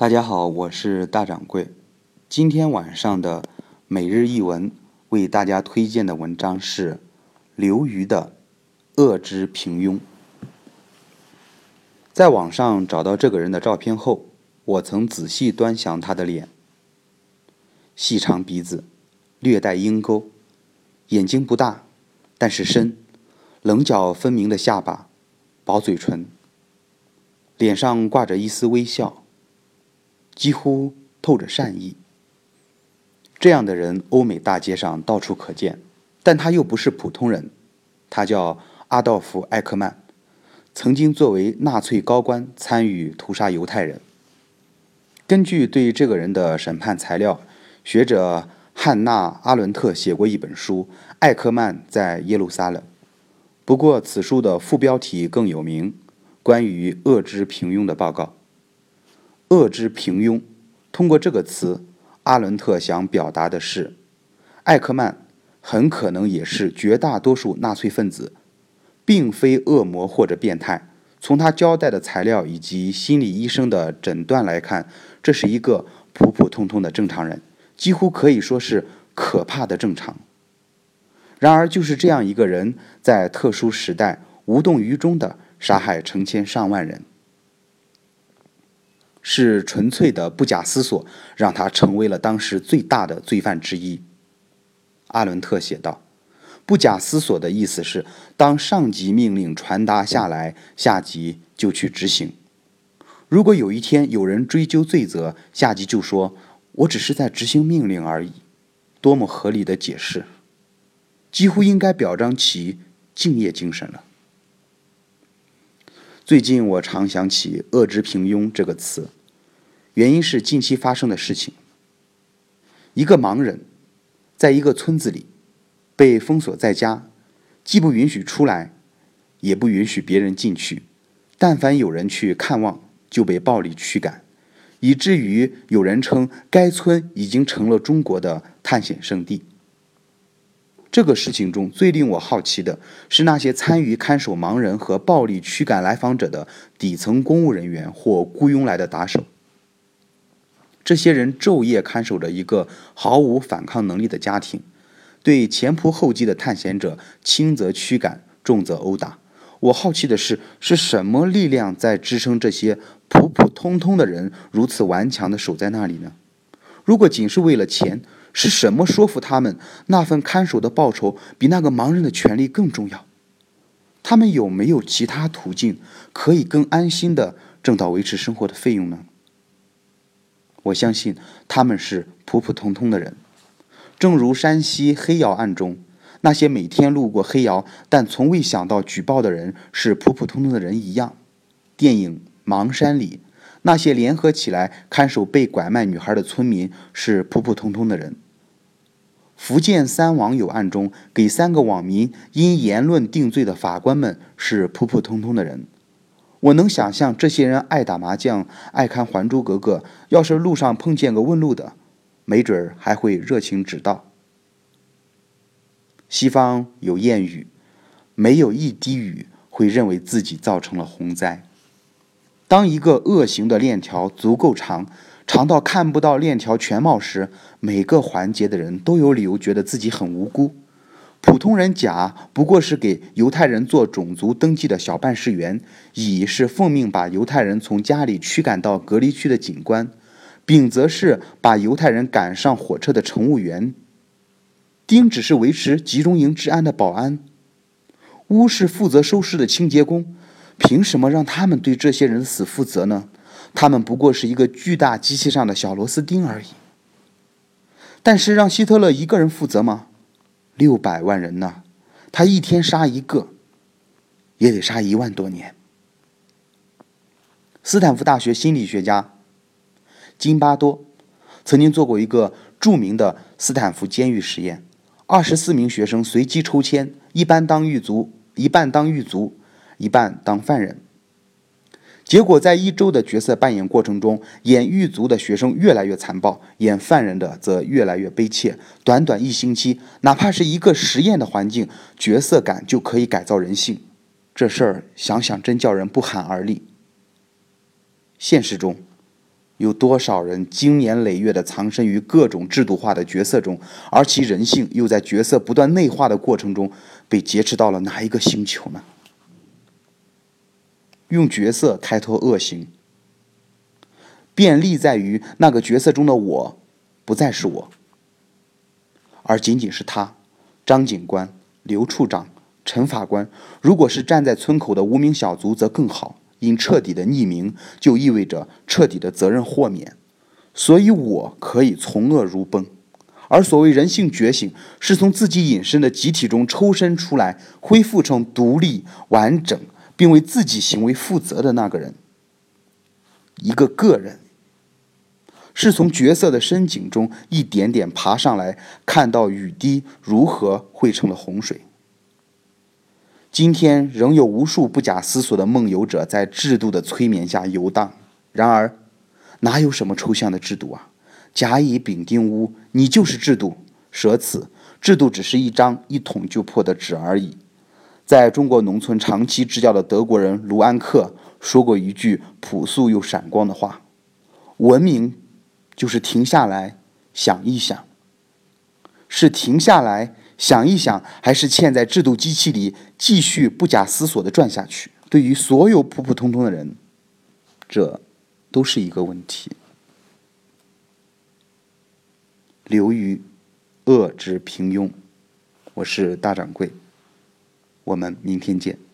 大家好，我是大掌柜。今天晚上的每日一文为大家推荐的文章是刘瑜的《恶之平庸》。在网上找到这个人的照片后，我曾仔细端详他的脸：细长鼻子，略带鹰钩，眼睛不大，但是深，棱角分明的下巴，薄嘴唇，脸上挂着一丝微笑。几乎透着善意。这样的人，欧美大街上到处可见，但他又不是普通人。他叫阿道夫·艾克曼，曾经作为纳粹高官参与屠杀犹太人。根据对这个人的审判材料，学者汉娜·阿伦特写过一本书《艾克曼在耶路撒冷》。不过，此书的副标题更有名：《关于恶之平庸的报告》。恶之平庸，通过这个词，阿伦特想表达的是，艾克曼很可能也是绝大多数纳粹分子，并非恶魔或者变态。从他交代的材料以及心理医生的诊断来看，这是一个普普通通的正常人，几乎可以说是可怕的正常。然而，就是这样一个人，在特殊时代无动于衷地杀害成千上万人。是纯粹的不假思索，让他成为了当时最大的罪犯之一。阿伦特写道：“不假思索的意思是，当上级命令传达下来，下级就去执行。如果有一天有人追究罪责，下级就说：‘我只是在执行命令而已。’多么合理的解释！几乎应该表彰其敬业精神了。”最近我常想起“恶之平庸”这个词，原因是近期发生的事情。一个盲人，在一个村子里被封锁在家，既不允许出来，也不允许别人进去。但凡有人去看望，就被暴力驱赶，以至于有人称该村已经成了中国的探险圣地。这个事情中最令我好奇的是，那些参与看守盲人和暴力驱赶来访者的底层公务人员或雇佣来的打手。这些人昼夜看守着一个毫无反抗能力的家庭，对前仆后继的探险者轻则驱赶，重则殴打。我好奇的是，是什么力量在支撑这些普普通通的人如此顽强地守在那里呢？如果仅是为了钱，是什么说服他们那份看守的报酬比那个盲人的权利更重要？他们有没有其他途径可以更安心的挣到维持生活的费用呢？我相信他们是普普通通的人，正如山西黑窑案中那些每天路过黑窑但从未想到举报的人是普普通通的人一样。电影《盲山》里。那些联合起来看守被拐卖女孩的村民是普普通通的人。福建三网友案中给三个网民因言论定罪的法官们是普普通通的人。我能想象这些人爱打麻将，爱看《还珠格格》，要是路上碰见个问路的，没准儿还会热情指道。西方有谚语：“没有一滴雨会认为自己造成了洪灾。”当一个恶行的链条足够长，长到看不到链条全貌时，每个环节的人都有理由觉得自己很无辜。普通人甲不过是给犹太人做种族登记的小办事员，乙是奉命把犹太人从家里驱赶到隔离区的警官，丙则是把犹太人赶上火车的乘务员，丁只是维持集中营治安的保安，乌是负责收尸的清洁工。凭什么让他们对这些人死负责呢？他们不过是一个巨大机器上的小螺丝钉而已。但是让希特勒一个人负责吗？六百万人呢？他一天杀一个，也得杀一万多年。斯坦福大学心理学家金巴多曾经做过一个著名的斯坦福监狱实验：二十四名学生随机抽签，一半当狱卒，一半当狱卒。一半当犯人，结果在一周的角色扮演过程中，演狱卒的学生越来越残暴，演犯人的则越来越悲切。短短一星期，哪怕是一个实验的环境，角色感就可以改造人性。这事儿想想真叫人不寒而栗。现实中，有多少人经年累月的藏身于各种制度化的角色中，而其人性又在角色不断内化的过程中被劫持到了哪一个星球呢？用角色开脱恶行，便利在于那个角色中的我不再是我，而仅仅是他，张警官、刘处长、陈法官。如果是站在村口的无名小卒，则更好。因彻底的匿名，就意味着彻底的责任豁免，所以我可以从恶如崩。而所谓人性觉醒，是从自己隐身的集体中抽身出来，恢复成独立、完整，并为自己行为负责的那个人。一个个人，是从角色的深井中一点点爬上来，看到雨滴如何汇成了洪水。今天仍有无数不假思索的梦游者在制度的催眠下游荡。然而，哪有什么抽象的制度啊？甲乙丙丁戊，你就是制度。舍此，制度只是一张一捅就破的纸而已。在中国农村长期支教的德国人卢安克说过一句朴素又闪光的话：“文明就是停下来想一想，是停下来。”想一想，还是嵌在制度机器里继续不假思索地转下去？对于所有普普通通的人，这都是一个问题。流于恶之平庸，我是大掌柜，我们明天见。